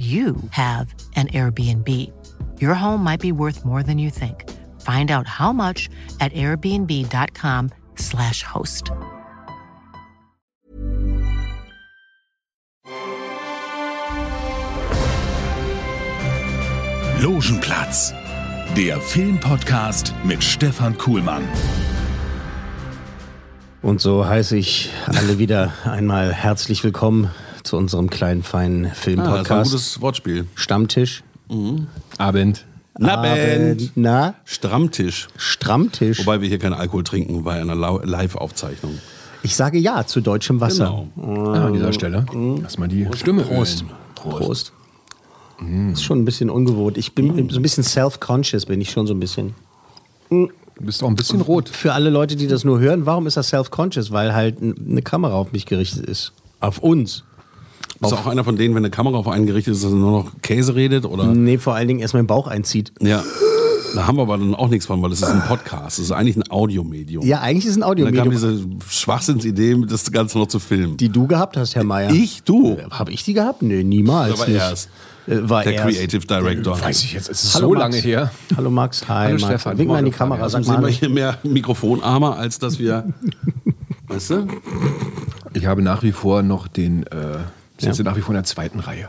you have an Airbnb. Your home might be worth more than you think. Find out how much at airbnb.com/slash host. Logenplatz, der Filmpodcast mit Stefan Kuhlmann. Und so heiße ich alle wieder einmal herzlich willkommen zu unserem kleinen, feinen Ah, das war ein Filmpodcast. gutes Wortspiel. Stammtisch. Abend. Abend. Na, Strammtisch. Strammtisch. Wobei wir hier keinen Alkohol trinken bei einer Live-Aufzeichnung. ich sage ja zu deutschem Wasser. Genau. Ah, an dieser Stelle. Lass mal die Stimme Prost. ölen. Prost. Ist schon ein bisschen ungewohnt. Ich bin so ein bisschen self-conscious, bin ich schon so ein bisschen. Du bist auch ein bisschen rot. Für alle Leute, die das nur hören, warum ist er self-conscious? Weil halt eine Kamera auf mich gerichtet ist. Auf uns. Bist du auch einer von denen, wenn eine Kamera auf einen gerichtet ist, dass er nur noch Käse redet? Oder? Nee, vor allen Dingen erst meinen Bauch einzieht. Ja. Da haben wir aber dann auch nichts von, weil das ist ein Podcast. Das ist eigentlich ein Audiomedium. Ja, eigentlich ist ein Und dann kam Audiomedium, diese Schwachsinnsidee, das Ganze noch zu filmen. die du gehabt hast, Herr Mayer. ich, du. Habe ich die gehabt? Nee, niemals. Da war nicht. er es. Äh, War Der er es. Creative Director. Weiß ich jetzt, es ist Hallo, so Max. lange her. Hallo Max, hi Hallo Max. Stefan. Wink mal in die Kamera, Fabian. sag Sehen wir mal. hier mehr Mikrofonarme, als dass wir. weißt du? Ich habe nach wie vor noch den, äh, ich Ja. sitze nach wie vor in der zweiten Reihe.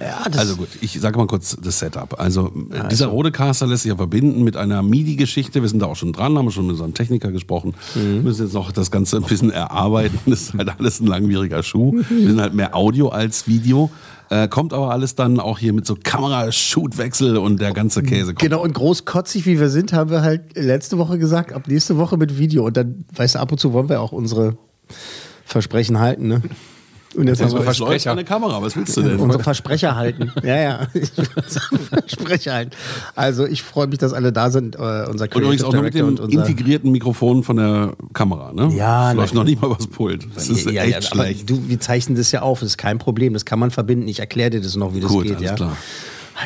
Ja, Also gut, ich sage mal kurz das Setup. Also dieser Rodecaster lässt sich ja verbinden mit einer MIDI-Geschichte. Wir sind da auch schon dran, haben schon mit unserem Techniker gesprochen. Wir müssen jetzt noch das Ganze ein bisschen erarbeiten. Das ist halt alles ein langwieriger Schuh. Wir sind halt mehr Audio als Video. Äh, kommt aber alles dann auch hier mit so Kamera-Shoot-Wechsel und der ganze Käse. Kommt. Genau, und großkotzig wie wir sind, haben wir halt letzte Woche gesagt, ab nächste Woche mit Video. Und dann, weißt du, ab und zu wollen wir auch unsere Versprechen halten, ne? Und jetzt haben wir läuft Versprecher. eine Kamera, was willst du denn? unsere Versprecher halten. Ja, ja. Versprecher halten. Also ich freue mich, dass alle da sind. Äh, unser Und übrigens Creative auch noch mit Director dem integrierten Mikrofon von der Kamera, ne? Ja, das läuft na- noch nicht mal übers Pult. Das ist ja, echt ja, aber schlecht. Du, wir zeichnen das ja auf, das ist kein Problem, das kann man verbinden. Ich erkläre dir das noch, wie das Gut, geht. alles ja? klar.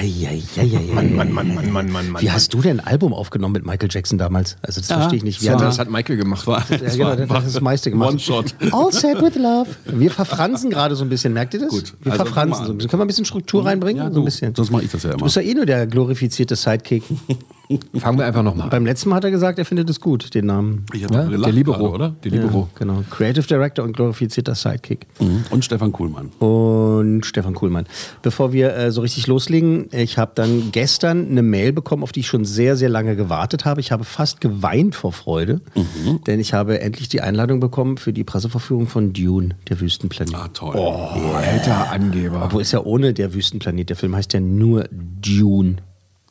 Mann. Mann, Mann, Mann, Mann, Mann, Mann. Wie hast du denn ein Album aufgenommen mit Michael Jackson damals? Also das Ja, verstehe ich nicht. Wie das hat war- Das hat Michael gemacht. War- Ja, das genau, war der hat das meiste gemacht. One-Shot. All set with love. Wir verfransen gerade so ein bisschen, merkt ihr das? Gut, Wir also verfransen so ein bisschen. Können wir ein bisschen Struktur reinbringen? Ja, so ein du, bisschen. sonst mache ich das ja Du immer. bist ja eh nur der glorifizierte Sidekick. Fangen wir einfach nochmal an. Beim letzten Mal hat er gesagt, er findet es gut, den Namen. Ich hatte Ja, gelacht der Libero, gerade, oder? Der Libero. Ja, genau. Creative Director und glorifizierter Sidekick. Mhm. Und Stefan Kuhlmann. Und Stefan Kuhlmann. Bevor wir äh, so richtig loslegen, ich habe dann gestern eine Mail bekommen, auf die ich schon sehr, sehr lange gewartet habe. Ich habe fast geweint vor Freude, Mhm. denn ich habe endlich die Einladung bekommen für die Presseverführung von Dune, der Wüstenplanet. Ah, toll. Oh, alter Angeber. Obwohl ist ja ohne der Wüstenplanet. Der Film heißt ja nur Dune.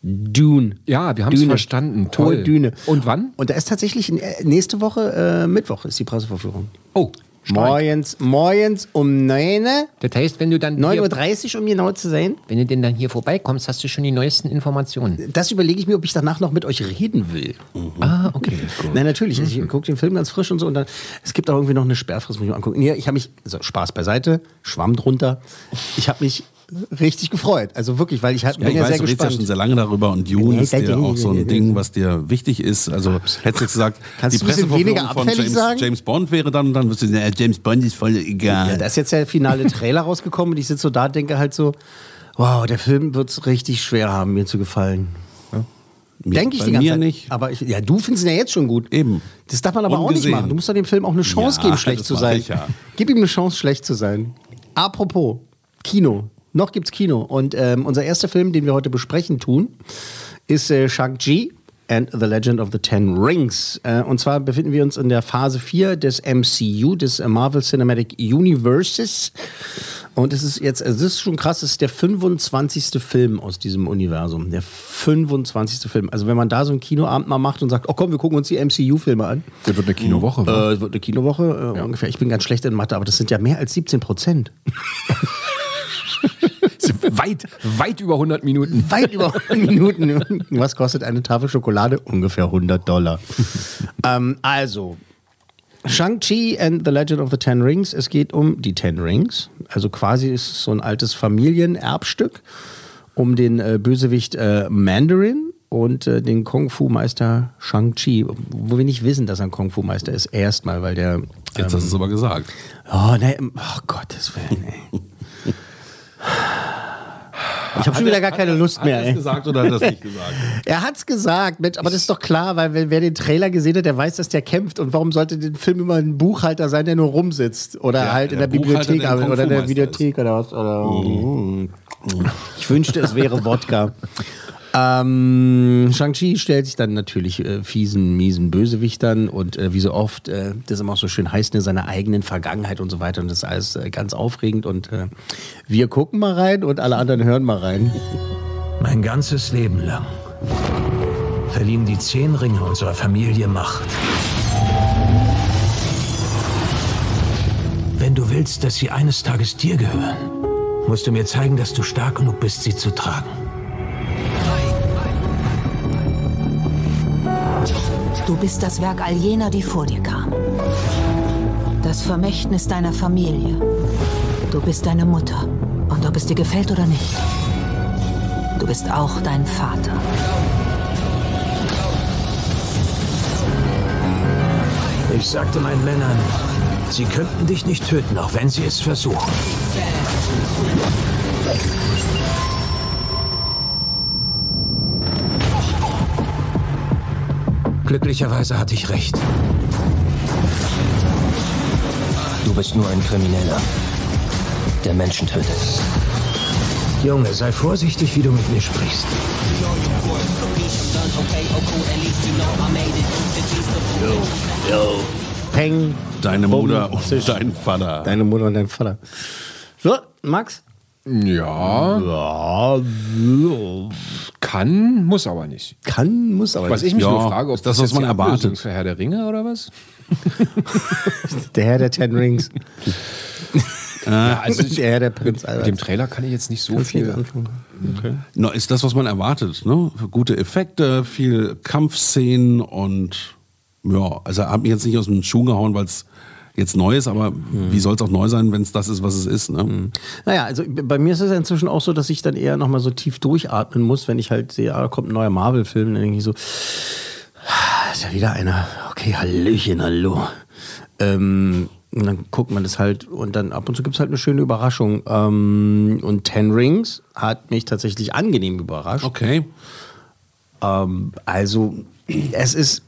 Dune. Ja, wir haben es Düne. verstanden. Hohe Toll. Düne. Und wann? Und da ist tatsächlich äh, nächste Woche, äh, Mittwoch, ist die Presseverführung. Oh, Streik. Morgens, morgens um 9 Uhr. Das heißt, wenn du dann hier, 9.30 Uhr, um genau zu sein. wenn du denn dann hier vorbeikommst, hast du schon die neuesten Informationen. Das überlege ich mir, ob ich danach noch mit euch reden will. Ah, okay. Nein, natürlich. Also ich gucke den Film ganz frisch und so. Und dann, es gibt auch irgendwie noch eine Sperrfrist, muss ich mal angucken. Nee, ich habe mich, also Spaß beiseite, Schwamm drunter. Ich habe mich richtig gefreut. Also wirklich, weil ich halt, Ja, bin ich ja weiß, sehr du redest ja gespannt. schon sehr lange darüber und Nee, ist dir ihr- auch so ein Ding, was dir wichtig ist. Also hättest du gesagt, Kannst die Presseverführung weniger von abfällig James, sagen? James Bond wäre dann und dann wirst du sagen, ja, James Bond ist voll egal. Ja, da ist jetzt der finale Trailer rausgekommen und ich sitze so da und denke halt so, wow, der Film wird es richtig schwer haben, mir zu gefallen. Denke ich die ganze mir Zeit. nicht. Aber ich, ja, du findest ihn ja jetzt schon gut. Eben. Das darf man aber auch Ungesehen. nicht machen. Du musst doch dem Film auch eine Chance Ja, geben, schlecht zu sein. ich ja. Gib ihm eine Chance, schlecht zu sein. Apropos, Kino. Noch gibt's Kino. Und ähm, unser erster Film, den wir heute besprechen tun, ist äh, Shang-Chi and the Legend of the Ten Rings. Äh, und zwar befinden wir uns in der Phase 4 des MCU, des äh, Marvel Cinematic Universes. Und es ist jetzt, es ist schon krass, es ist der 25. Film aus diesem Universum. Der 25. Film. Also wenn man da so einen Kinoabend mal macht und sagt, oh komm, wir gucken uns die MCU-Filme an. Das wird eine Kinowoche. Äh, es wird eine Kinowoche äh, ungefähr. Ich bin ganz schlecht in Mathe, aber das sind ja mehr als 17 Prozent. weit, weit über 100 Minuten. Weit über 100 Minuten. Was kostet eine Tafel Schokolade? Ungefähr 100 Dollar. ähm, also, Shang-Chi and the Legend of the Ten Rings. Es geht um die Ten Rings. Also quasi ist es so ein altes Familienerbstück um den äh, Bösewicht äh, Mandarin und äh, den Kung-Fu-Meister Shang-Chi. Wo wir nicht wissen, dass er ein Kung-Fu-Meister ist. Erstmal, weil der... Jetzt hast du es aber gesagt. Oh, nein, oh Gottes Willen, ey. Ich habe schon wieder gar keine Lust mehr. Hat er es gesagt oder hat er es nicht gesagt? Er hat's gesagt, Mensch, aber das ist doch klar, weil wer, wer den Trailer gesehen hat, der weiß, dass der kämpft. Und warum sollte den Film immer ein Buchhalter sein, der nur rumsitzt? Oder Ja, halt in der der, Bibliothek arbeitet oder in der Videothek oder was? Oder Ich wünschte, es wäre Wodka. Ähm, Shang-Chi stellt sich dann natürlich äh, fiesen, miesen Bösewichtern und äh, wie so oft, äh, das immer auch so schön heißt, ne, seiner eigenen Vergangenheit und so weiter. Und das ist alles äh, ganz aufregend. Und äh, wir gucken mal rein und alle anderen hören mal rein. Mein ganzes Leben lang verliehen die zehn Ringe unserer Familie Macht. Wenn du willst, dass sie eines Tages dir gehören, musst du mir zeigen, dass du stark genug bist, sie zu tragen. Du bist das Werk all jener, die vor dir kamen. Das Vermächtnis deiner Familie. Du bist deine Mutter. Und ob es dir gefällt oder nicht. Du bist auch dein Vater. Ich sagte meinen Männern, sie könnten dich nicht töten, auch wenn sie es versuchen. Glücklicherweise hatte ich recht. Du bist nur ein Krimineller, der Menschen tötet. Junge, sei vorsichtig, wie du mit mir sprichst. Peng. Deine Mutter und Zisch. dein Vater. Deine Mutter und dein Vater. So, Max? Ja, Ja, kann, muss aber nicht. kann, muss aber Was nicht. ich mich Ja, nur frage, ob ist das, das was jetzt man erwartet. Für Herr der Ringe oder was? Der Herr der Ten Rings. Ja, also ich, der Herr der Prinz mit dem Albert. Trailer kann ich jetzt nicht so nicht viel. anfangen. Na, ist das, was man erwartet. Ne? Gute Effekte, viel Kampfszenen und ja, also hat mich jetzt nicht aus dem Schuh gehauen, weil es jetzt neu ist, aber wie soll es auch neu sein, wenn es das ist, was es ist. Ne? Naja, also bei mir ist es inzwischen auch so, dass ich dann eher nochmal so tief durchatmen muss, wenn ich halt sehe, ah, da kommt ein neuer Marvel-Film, dann denke ich so, ah, ist ja wieder einer. Okay, Hallöchen, hallo. Ähm, und dann guckt man das halt und dann ab und zu gibt es halt eine schöne Überraschung. Ähm, und Ten Rings hat mich tatsächlich angenehm überrascht. Okay. Ähm, also, es ist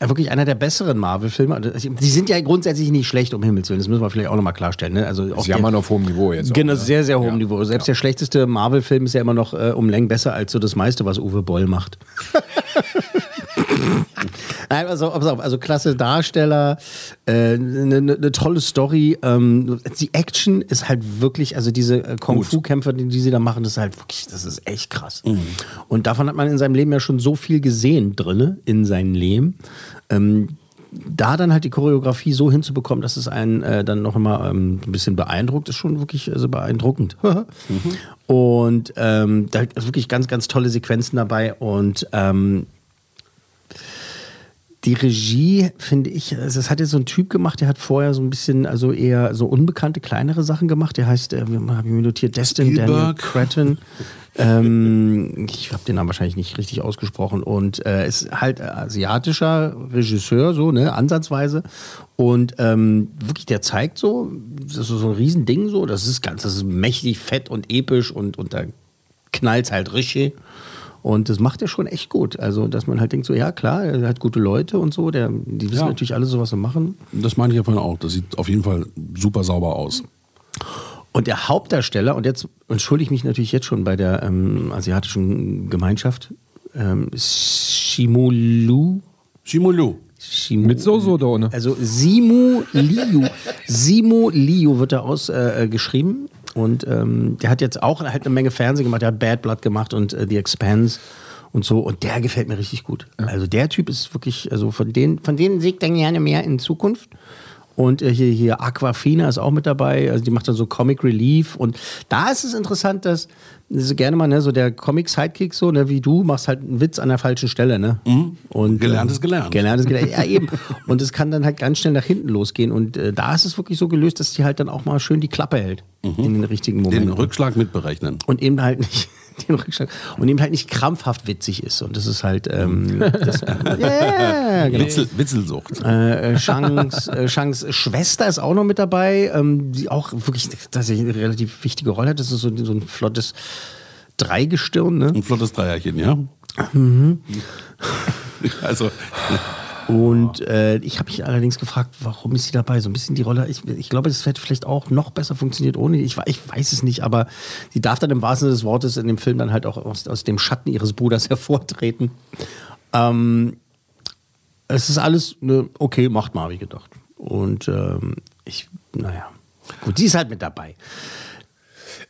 wirklich einer der besseren Marvel-Filme. Also, Die sind ja grundsätzlich nicht schlecht, um Himmels Willen. Das müssen wir vielleicht auch nochmal klarstellen. Ne? Also auch Sie jammern auf hohem Niveau jetzt. auch, Genau, ne? sehr, sehr hohem Ja. Niveau. Selbst der schlechteste Marvel-Film ist ja immer noch äh, um Längen besser als so das meiste, was Uwe Boll macht. Nein, also, pass auf, also klasse Darsteller, eine äh, ne, ne tolle Story. Ähm, die Action ist halt wirklich, also diese äh, Kung-Fu-Kämpfer, die, die sie da machen, das ist halt wirklich, das ist echt krass. Und davon hat man in seinem Leben ja schon so viel gesehen drinne, in seinem Leben. Ähm, da dann halt die Choreografie so hinzubekommen, dass es einen äh, dann noch immer ähm, ein bisschen beeindruckt, ist schon wirklich also beeindruckend. Und ähm, da ist wirklich ganz, ganz tolle Sequenzen dabei und ähm, die Regie, finde ich, also das hat jetzt so ein Typ gemacht, der hat vorher so ein bisschen, also eher so unbekannte, kleinere Sachen gemacht. Der heißt, äh, habe ich mir notiert, Destin Daniel Spielberg. Cretton. ähm, ich habe den Namen wahrscheinlich nicht richtig ausgesprochen. Und äh, ist halt asiatischer Regisseur, so, ne, ansatzweise. Und ähm, wirklich, der zeigt so, das ist so ein Riesending so, das ist ganz, das ist mächtig, fett und episch und, und da knallt halt richtig. Und das macht er schon echt gut. Also, dass man halt denkt, so, ja klar, er hat gute Leute und so, der, die wissen Ja. natürlich alle so, was sie machen. Das meine ich ja vorhin auch. Das sieht auf jeden Fall super sauber aus. Und der Hauptdarsteller, und jetzt entschuldige ich mich natürlich jetzt schon bei der ähm, asiatischen Gemeinschaft, ähm, Shimolu. Shimulu. Shimu, Mit Soße oder ohne? Also Simu Liu. Simu Liu wird da ausgeschrieben. Und ähm, der hat jetzt auch halt eine Menge Fernsehen gemacht. Der hat Bad Blood gemacht und äh, The Expanse und so. Und der gefällt mir richtig gut. Also der Typ ist wirklich, also von denen, von denen sehe ich dann gerne mehr in Zukunft. Und äh, hier, hier Aquafina ist auch mit dabei. Also die macht dann so Comic Relief. Und da ist es interessant, dass so gerne mal, ne, so der Comic-Sidekick, so, ne, wie du, machst halt einen Witz an der falschen Stelle, ne? Und, Gelernt ist ähm, gelernt. Gelernt ist gelernt. Ja, eben. Und es kann dann halt ganz schnell nach hinten losgehen. Und äh, da ist es wirklich so gelöst, dass die halt dann auch mal schön die Klappe hält. In den richtigen Momenten. Den Rückschlag mitberechnen. und eben halt nicht den Rückschlag und eben halt nicht krampfhaft witzig ist und das ist halt ähm, das, ja, genau. Witzel, Witzelsucht. äh, Shangs, äh, Shangs Schwester ist auch noch mit dabei, ähm, die auch wirklich tatsächlich eine relativ wichtige Rolle hat. Das ist so, so ein flottes Dreigestirn, ne? Ein flottes Dreierchen, ja? Mhm. Also, Und äh, ich habe mich allerdings gefragt, warum ist sie dabei? So ein bisschen die Rolle. Ich, ich glaube, das hätte vielleicht auch noch besser funktioniert ohne. Ich, ich weiß es nicht, aber sie darf dann im wahrsten Sinne des Wortes in dem Film dann halt auch aus, aus dem Schatten ihres Bruders hervortreten. Ähm, es ist alles ne, okay, macht mal, wie gedacht. Und ähm, ich, naja, gut, sie ist halt mit dabei.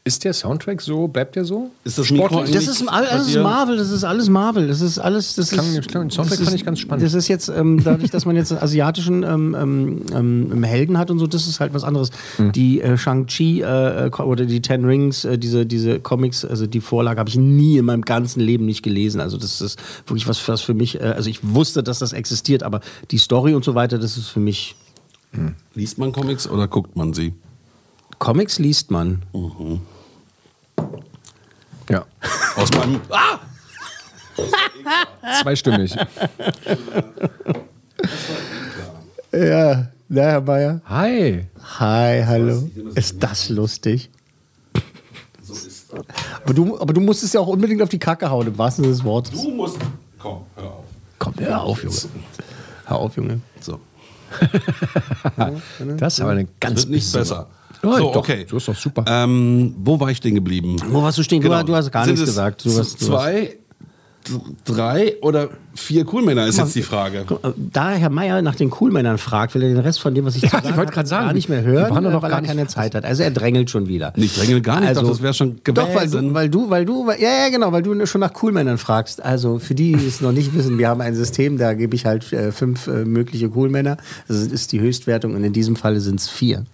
Ist der Soundtrack so? Bleibt der so? ist das Mikro Sportlich? Das ist, das ist? Marvel, das ist alles Marvel, das ist alles. Das Klang- ist, klang- Soundtrack das fand ist- ich ganz spannend. Das ist jetzt, ähm, dadurch, dass man jetzt einen asiatischen ähm, ähm, ähm, Helden hat und so, das ist halt was anderes. Mhm. Die äh, Shang-Chi äh, äh, oder die Ten Rings, äh, diese, diese Comics, also die Vorlage habe ich nie in meinem ganzen Leben nicht gelesen. Also das ist wirklich was, was für mich, äh, also ich wusste, dass das existiert, aber die Story und so weiter, das ist für mich. Liest man Comics oder guckt man sie? Comics liest man. Ja. Aus meinem. Ah! Zweistimmig. Ja, na, Herr Bayer. Hi. Hi, hallo. Ist das lustig? Aber du, aber du musstest ja auch unbedingt auf die Kacke hauen, im wahrsten Sinne des Wortes. Du musst. Komm, hör auf. Komm, hör auf, Junge. Hör auf, Junge. So. Das ist aber eine Das ganz wird nicht besser. Ja, so, doch, okay. so ist doch super. Ähm, wo war ich stehen geblieben? Wo warst du stehen? Du- Du hast gar Sind nichts es gesagt. Du hast, du zwei, drei oder vier Coolmänner ist jetzt die Frage. da Herr Meier nach den Coolmännern fragt, will er den Rest von dem, was ich zu Ja, ich sagen sagen, gar nicht mehr hören, noch weil gar er keine. Zeit hat. Also er drängelt schon wieder. Ich dränge gar nicht, Also, doch, das wäre schon gewesen. Doch, weil du, weil du, weil du, weil, ja, ja, genau, weil du schon nach Coolmännern fragst. Also für die, die es noch nicht wissen, wir haben ein System, da gebe ich halt äh, fünf äh, mögliche Coolmänner. Das ist die Höchstwertung und in diesem Falle sind es vier.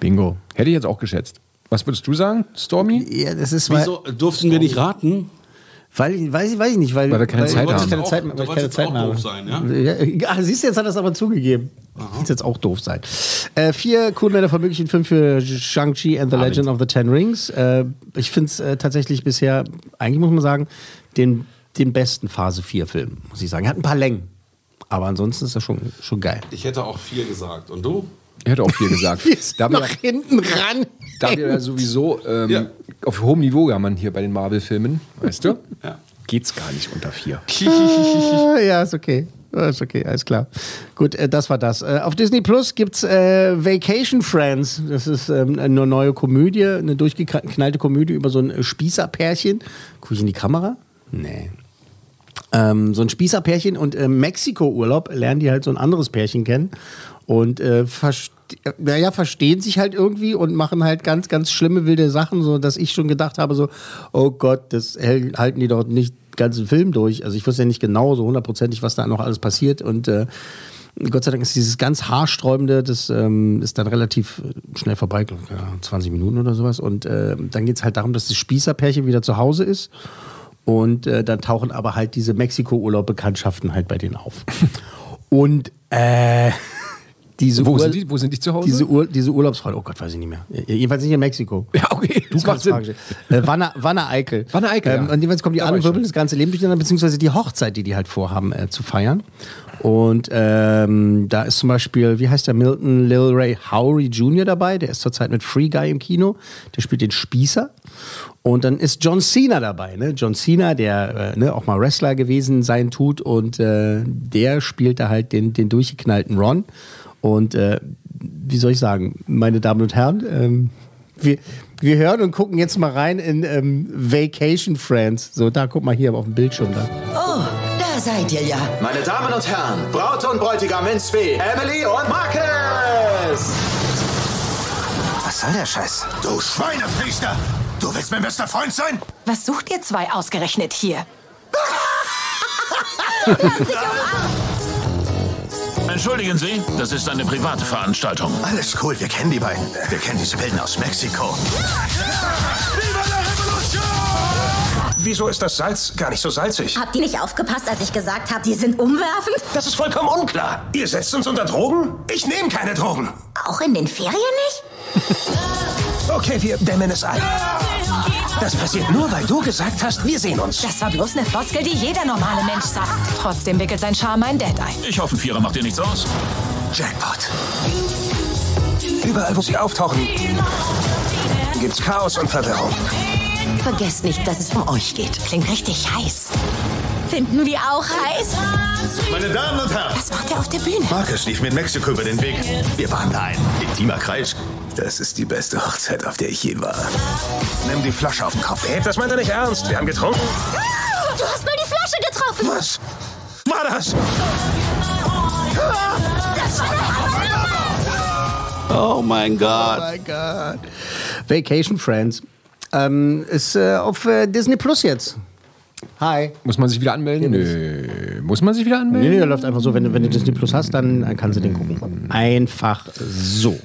Bingo. Hätte ich jetzt auch geschätzt. Was würdest du sagen, Stormy? Ja, das ist Wieso durften wir nicht raten? Weil ich weiß, ich- weiß ich nicht, weil, Weil wir keine Zeit weil ich haben. keine Zeit, weil ich keine Zeit habe. auch doof sein, ja? siehst du, jetzt hat er es aber zugegeben. Muss jetzt auch doof sein. Äh, vier Coolmänner von möglichen fünf für Shang-Chi and the Legend of the Ten Rings. Äh, ich finde es äh, tatsächlich bisher, eigentlich muss man sagen, den, den besten Phase 4 Film, muss ich sagen. Er hat ein paar Längen. Aber ansonsten ist er schon, schon geil. Ich hätte auch vier gesagt. Und du? Ich hätte auch viel gesagt. da wir, Nach hinten ran. da wir ja sowieso ähm, Ja. Auf hohem Niveau jammern hier bei den Marvel-Filmen, weißt du, Ja. geht's gar nicht unter vier. Ah, ja, ist okay. Ja, Ist okay, alles klar. Gut, äh, das war das. Äh, auf Disney Plus gibt es äh, Vacation Friends. Das ist ähm, eine neue Komödie, eine durchgeknallte Komödie über so ein äh, Spießerpärchen. Gucke ich in die Kamera? Nee. Ähm, so ein Spießerpärchen und im Mexiko-Urlaub lernen die halt so ein anderes Pärchen kennen und äh, verste naja, verstehen sich halt irgendwie und machen halt ganz, ganz schlimme, wilde Sachen, so dass ich schon gedacht habe, so, oh Gott, das halten die doch nicht den ganzen Film durch. Also ich wusste ja nicht genau so hundertprozentig, was da noch alles passiert und äh, Gott sei Dank ist dieses ganz haarsträubende, das ähm, ist dann relativ schnell vorbei, glaub, ja, 20 Minuten oder sowas. Und äh, dann geht es halt darum, dass das Spießerpärchen wieder zu Hause ist. Und äh, dann tauchen aber halt diese Mexiko-Urlaub-Bekanntschaften halt bei denen auf. Und äh, diese, Wo Ur sind, die, wo sind die zu Hause? diese, Ur diese Urlaubsfreunde, oh Gott, weiß ich nicht mehr. Jedenfalls nicht in Mexiko. ja, okay. Du Das kannst Frage Sinn. stellen. Äh, Wanne, Wanne Eickel. Wanne Eickel, Ähm, ja. und jeweils kommen die Da schon. wirbeln das ganze Leben durcheinander, beziehungsweise die Hochzeit, die die halt vorhaben äh, zu feiern. Und ähm, da ist zum Beispiel, wie heißt der, Milton Lil Ray Howry Jr. dabei. Der ist zurzeit mit Free Guy im Kino. Der spielt den Spießer. Und dann ist John Cena dabei. Ne? John Cena, der äh, ne, auch mal Wrestler gewesen sein tut. Und äh, der spielt da halt den, den durchgeknallten Ron. Und äh, wie soll ich sagen, meine Damen und Herren, ähm, wir, wir hören und gucken jetzt mal rein in ähm, Vacation Friends. So, da guck mal hier auf dem Bildschirm da. Oh, da seid ihr ja. Meine Damen und Herren, Braut und Bräutigam in Spee, Emily und Marcus! Was soll der Scheiß? Du Schweinepriester! Du willst mein bester Freund sein? Was sucht ihr zwei ausgerechnet hier? Entschuldigen Sie, das ist eine private Veranstaltung. Alles cool, wir kennen die beiden. Wir kennen diese Wilden aus Mexiko. Wieso ist das Salz gar nicht so salzig? Habt ihr nicht aufgepasst, als ich gesagt habe, die sind umwerfend? Das ist vollkommen unklar. Ihr setzt uns unter Drogen? Ich nehme keine Drogen. Auch in den Ferien nicht? Okay, wir dämmen es ein. Das passiert nur, weil du gesagt hast, wir sehen uns. Das war bloß eine Floskel, die jeder normale Mensch sagt. Trotzdem wickelt sein Charme ein Dad ein. Ich hoffe, ein Vierer macht dir nichts aus. Jackpot. Überall, wo sie auftauchen, gibt's Chaos und Verwirrung. Vergesst nicht, dass es um euch geht. Klingt richtig heiß. Finden wir auch heiß? Meine Damen und Herren, Was macht er auf der Bühne? Marcus lief mit Mexiko über den Weg. Wir waren da ein intimer Kreis. Das ist die beste Hochzeit, auf der ich je war. Nimm die Flasche auf den Kopf. Hey, das meint er nicht ernst. Wir haben getrunken. Du hast nur die Flasche getroffen. Was war das? Das war Oh mein Gott. Oh mein Gott. Vacation Friends. Ähm, ist äh, auf äh, Disney Plus jetzt. Hi. Muss man sich wieder anmelden? Nö. Muss man sich wieder anmelden? nee, der läuft einfach so, wenn, du- wenn du Disney Plus hast, dann, dann kannst du den gucken. Einfach so.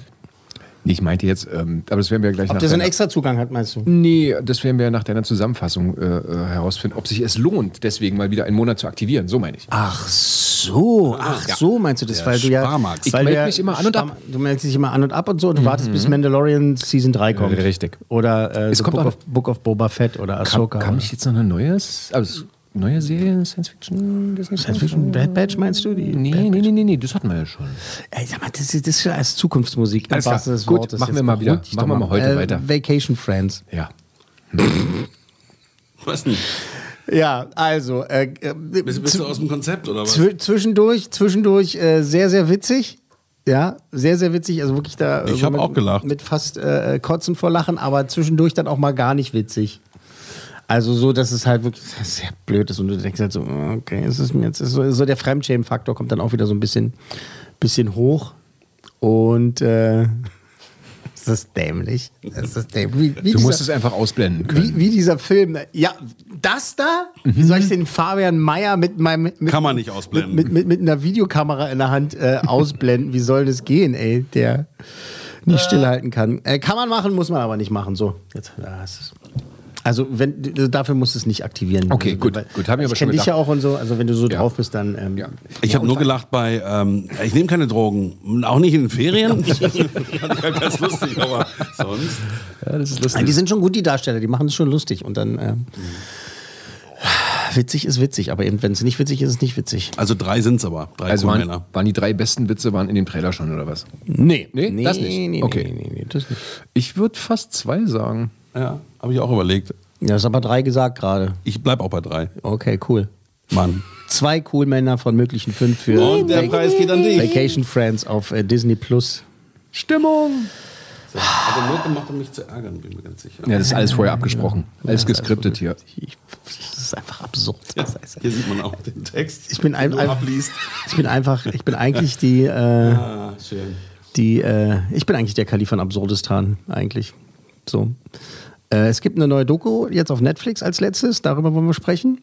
Nee, ich meinte jetzt, ähm, aber das werden wir gleich Ob so einen extra Zugang hat, meinst du? Nee, das werden wir nach deiner Zusammenfassung äh, äh, herausfinden, ob sich es lohnt, deswegen mal wieder einen Monat zu aktivieren. So meine ich. Ach so, ach Ja. so meinst du das, Der weil du ja, Sparmax. Ich melde ja mich immer an und ab. Mhm. Du meldest dich immer an und ab und so und du wartest bis Mandalorian Season 3 kommt. Ja, richtig. Oder äh, Es The kommt Book, of, Book of Boba Fett oder Kam, Ahsoka. kam nicht jetzt noch eine neues, also neue Serie, Science Fiction? Disney Science Fiction Bad Batch meinst du? Die Nee, nee, nee, nee, nee, das hatten wir ja schon. Ey, sag mal, das ist, das ist schon als Zukunftsmusik. im Alles klar. des Gut, Wortes. machen wir mal wieder. Machen wir mal heute weiter. Vacation Friends. Ja. Was denn? Ja, also äh, äh, Bist, bist du aus dem Konzept oder was? zw zwischendurch, zwischendurch äh, sehr, sehr witzig. Ja, sehr, sehr witzig. Also wirklich da. Ich äh, hab mit- auch gelacht. Mit fast äh, Kotzen vor Lachen, aber zwischendurch dann auch mal gar nicht witzig. Also so, dass es halt wirklich sehr blöd ist und du denkst halt so, okay, ist es mir jetzt ist so, so der Fremdschämen-Faktor kommt dann auch wieder so ein bisschen, bisschen hoch und äh, ist das dämlich. Ist das dämlich. Wie, wie Du musst dieser- es einfach ausblenden können. wie, wie dieser Film. Ja, das da? Wie soll ich den Fabian Meyer mit meinem. Mit, Kann man nicht ausblenden. Mit, mit, mit einer Videokamera in der Hand äh, ausblenden. Wie soll das gehen, ey? Der nicht stillhalten kann. Äh, kann man machen, muss man aber nicht machen. So, jetzt. Ja, es ist, also, wenn, dafür musst du es nicht aktivieren. Okay, Also, gut, weil- gut, haben wir ich aber schon kenne dich ja gedacht. auch und so. Also, wenn du so drauf bist, dann. Ähm, Ich habe nur gelacht bei, ähm, ich nehme keine Drogen, auch nicht in den Ferien. Halt ganz lustig, aber sonst. Ja, das ist Nein, lustig. die sind schon gut, die Darsteller, die machen es schon lustig. Und dann. Ähm, witzig ist witzig, aber eben, wenn es nicht witzig ist, ist es nicht witzig. Also drei sind's aber, drei Also waren, waren die drei besten Witze waren in dem Trailer schon oder was? Nee. Nee, das nicht. Nee, nee, Okay. nee, nee, nee, das nicht. Ich würde fast zwei sagen. Ja, habe ich auch überlegt. Ja, hast aber drei gesagt gerade. Ich bleib auch bei drei. Okay, cool. Mann. Zwei cool Männer von möglichen fünf für Und der Preis geht an dich. Vacation Friends auf äh, Disney Plus. Stimmung! Hat er nur gemacht, um mich zu ärgern, bin mir ganz sicher. Ja, das ist alles vorher abgesprochen. Alles geskriptet hier. Ich, das ist einfach absurd. Das heißt, Hier sieht man auch den Text. ich bin, ein, ein, ich bin einfach, ich bin eigentlich die, äh, Ah, schön. die, äh, ich bin eigentlich der Kalif von Absurdistan, eigentlich. So. Äh, es gibt eine neue Doku jetzt auf Netflix als letztes, darüber wollen wir sprechen.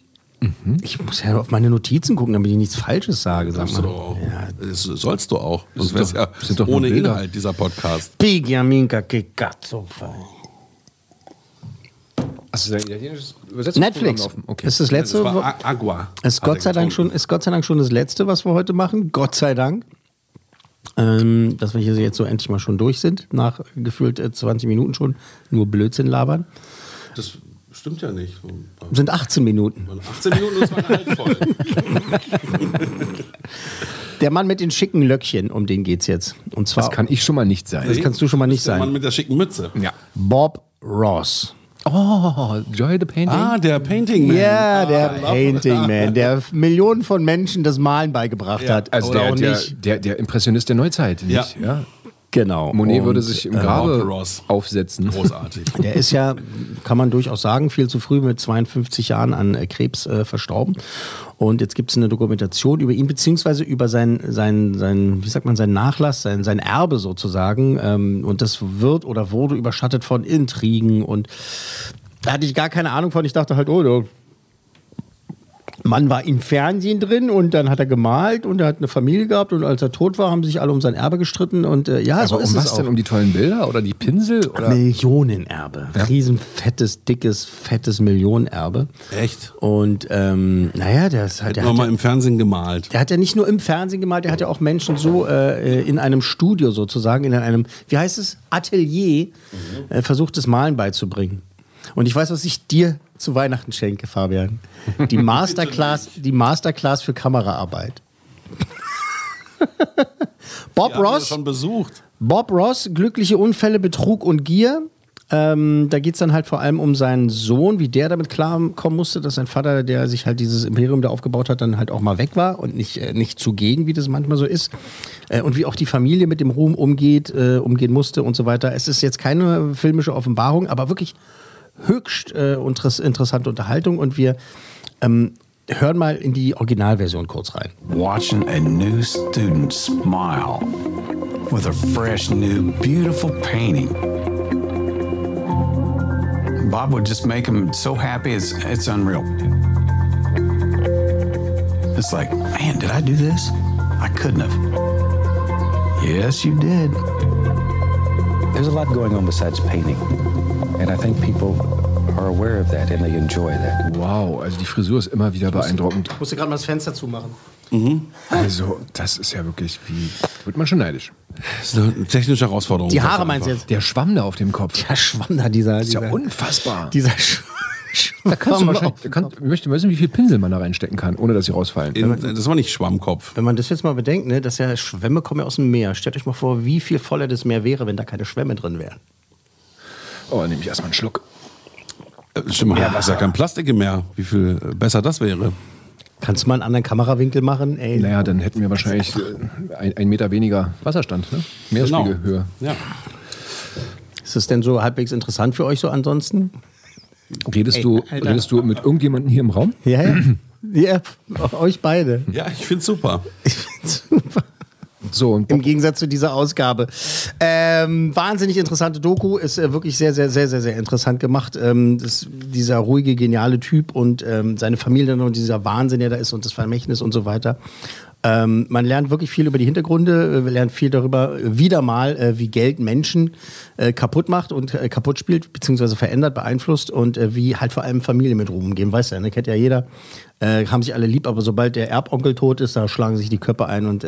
Ich muss ja auf meine Notizen gucken, damit ich nichts Falsches sage. Sag du mal. doch auch. Das sollst du auch. Sonst wär's doch- ja sind doch ohne. Inhalt dieser Podcast. Hast du dein italienisches Übersetzungsprogramm Netflix. Okay. Ist das letzte. Das Agua. Ist Gott sei, Dank schon, ist Gott sei Dank schon das letzte, was wir heute machen. Gott sei Dank. Ähm, dass wir hier jetzt so endlich mal schon durch sind. Nach gefühlt äh, 20 Minuten schon. Nur Blödsinn labern. Das stimmt ja nicht. Sind 18 Minuten. 18 Minuten ist meine halt voll. Der Mann mit den schicken Löckchen, um den geht's jetzt. Und zwar. Das kann ich schon mal nicht sein. Das kannst du schon mal nicht Der Mann sein. mit der schicken Mütze. Ja. Bob Ross. Oh, Joy the Painting. Ah, der Painting Man. Ja, Ah, der love Painting. Man, der Millionen von Menschen das Malen beigebracht Ja, hat. also Oder der, auch der, nicht. der, der Impressionist der Neuzeit. Nicht? Ja. Ja. Genau. Monet Und, würde sich im äh, Grabe Ross. aufsetzen. Großartig. Der ist ja, kann man durchaus sagen, viel zu früh mit 52 Jahren an äh, Krebs äh, verstorben. Und jetzt gibt es eine Dokumentation über ihn, beziehungsweise über sein, sein, sein wie sagt man, sein Nachlass, sein, sein Erbe sozusagen. Ähm, und das wird oder wurde überschattet von Intrigen. Und da hatte ich gar keine Ahnung von. Ich dachte halt, oh, Mann war im Fernsehen drin und dann hat er gemalt und er hat eine Familie gehabt und als er tot war, haben sich alle um sein Erbe gestritten und äh, ja, Aber so um ist was es auch. denn? Um die tollen Bilder oder die Pinsel? Oder? Millionenerbe. Riesenfettes, dickes, fettes Millionenerbe. Echt? Und ähm, naja, der ist halt. Der hat, mal ja, im Fernsehen gemalt. der hat ja nicht nur im Fernsehen gemalt, der hat ja auch Menschen so äh, in einem Studio sozusagen, in einem, wie heißt es, Atelier, äh, versucht, das Malen beizubringen. Und ich weiß, was ich dir zu Weihnachten schenke, Fabian. Die Masterclass, die Masterclass für Kameraarbeit. Bob Die Ross. schon besucht. Bob Ross, glückliche Unfälle, Betrug und Gier. Ähm, da geht es dann halt vor allem um seinen Sohn, wie der damit klarkommen musste, dass sein Vater, der sich halt dieses Imperium da aufgebaut hat, dann halt auch mal weg war und nicht, äh, nicht zugegen, wie das manchmal so ist. Äh, und wie auch die Familie mit dem Ruhm umgeht, äh, umgehen musste und so weiter. Es ist jetzt keine filmische Offenbarung, aber wirklich höchst äh, interess interessante Unterhaltung und wir ähm, hören mal in die Originalversion kurz rein. Watching a new student smile with a fresh, new, beautiful painting. Bob would just make him so happy, it's, it's unreal. It's like, man, did I do this? I couldn't have. Yes, you did. There's a lot going on besides painting. And I think people are aware of that and they enjoy that. Wow, also die Frisur ist immer wieder beeindruckend. Ich musste gerade mal das Fenster zumachen. Also, das ist ja wirklich wie. Wird man schon neidisch. Das ist eine technische Herausforderung. Die Haare meinst du jetzt? Der Schwamm da auf dem Kopf. Der Schwamm da, dieser. Das ist ja dieser, unfassbar. Dieser Sch Da kannst du Schwamm wahrscheinlich, auf da kann, ich möchte wissen, wie viel Pinsel man da reinstecken kann, ohne dass sie rausfallen. In, das war nicht Schwammkopf. Wenn man das jetzt mal bedenkt, ne, dass ja Schwämme kommen ja aus dem Meer. Stellt euch mal vor, wie viel voller das Meer wäre, wenn da keine Schwämme drin wären. Oh, dann nehme ich erstmal einen Schluck. Äh, Stimmt, man hat ja kein Plastik im Meer. Wie viel äh, besser das wäre. Kannst du mal einen anderen Kamerawinkel machen? Ey, Naja, dann hätten wir wahrscheinlich äh, ein, ein Meter weniger Wasserstand, ne? Meeresspiegelhöhe. Ja. Ist das denn so halbwegs interessant für euch so ansonsten? Redest, Ey, du, Alter. redest du mit irgendjemandem hier im Raum? Ja, ja. ja euch beide. Ja, ich finde super. So, Im Gegensatz zu dieser Ausgabe. Ähm, wahnsinnig interessante Doku, ist äh, wirklich sehr, sehr, sehr, sehr, sehr interessant gemacht. Ähm, das, dieser ruhige, geniale Typ und ähm, seine Familie und dieser Wahnsinn, der da ist und das Vermächtnis und so weiter. Ähm, man lernt wirklich viel über die Hintergründe, wir lernen viel darüber, äh, wieder mal, äh, wie Geld Menschen äh, kaputt macht und äh, kaputt spielt, beziehungsweise verändert, beeinflusst und äh, wie halt vor allem Familien mit Ruhm umgehen. Weißt du, ne? kennt ja jeder. Äh, haben sich alle lieb, aber sobald der Erbonkel tot ist, da schlagen sich die Köpfe ein und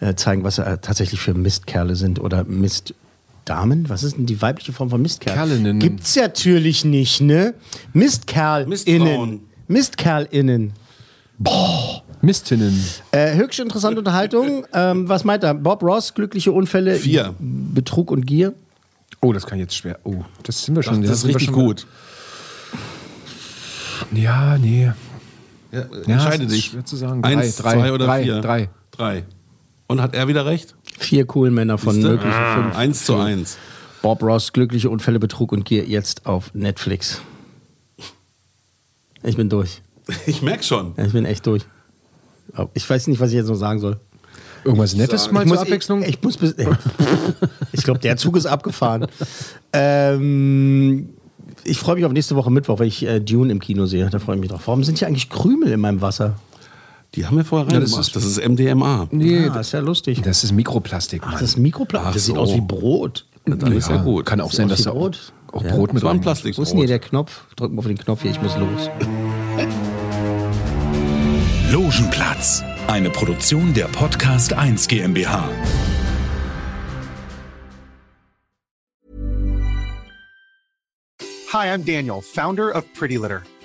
äh, zeigen, was äh, tatsächlich für Mistkerle sind oder Mistdamen. Was ist denn die weibliche Form von Mistkerl? Kerlinnen. Gibt's natürlich nicht, ne? MistkerlInnen. Mistfrauen. MistkerlInnen. Mistinnen. Äh, höchst interessante Unterhaltung. Ähm, was meint er? Bob Ross, glückliche Unfälle, Vier. Betrug und Gier. Oh, das kann jetzt schwer. Oh, das sind wir schon. Das, das ist richtig schon- gut. Ja, nee. Ja, Ja, entscheide ist dich. schwer zu sagen. Drei, Eins, drei, zwei oder drei, vier? drei. Drei. Und hat er wieder recht? Vier cool Männer von Siehste? möglichen fünf. Eins zu eins. Bob Ross, glückliche Unfälle, Betrug und Gier jetzt auf Netflix. Ich bin durch. Ich merk schon. Ja, ich bin echt durch. Ich weiß nicht, was ich jetzt noch sagen soll. Irgendwas Nettes mal ich zur muss, Abwechslung? Ich, ich muss bis, ich glaube, der Zug ist abgefahren. Ähm, ich freue mich auf nächste Woche Mittwoch, weil ich äh, Dune im Kino sehe. Da freue ich mich drauf. Warum sind hier eigentlich Krümel in meinem Wasser? Die haben wir vorher Ja, das reingemacht. ist- das, ist MDMA. nee, ah, das ist ja lustig. das ist Mikroplastik, Mann. Das ist Mikroplastik. Ach Das sieht so. aus wie Brot. Dann ist ja gut. Kann auch sein, dass wie da auch, Brot. auch Ja. Brot mit Das war ein Plastikbrot. Wo ist denn hier der Knopf? Drück mal auf den Knopf hier, ich muss los. Logenplatz, eine Produktion der Podcast 1 GmbH. Hi, I'm Daniel, founder of Pretty Litter.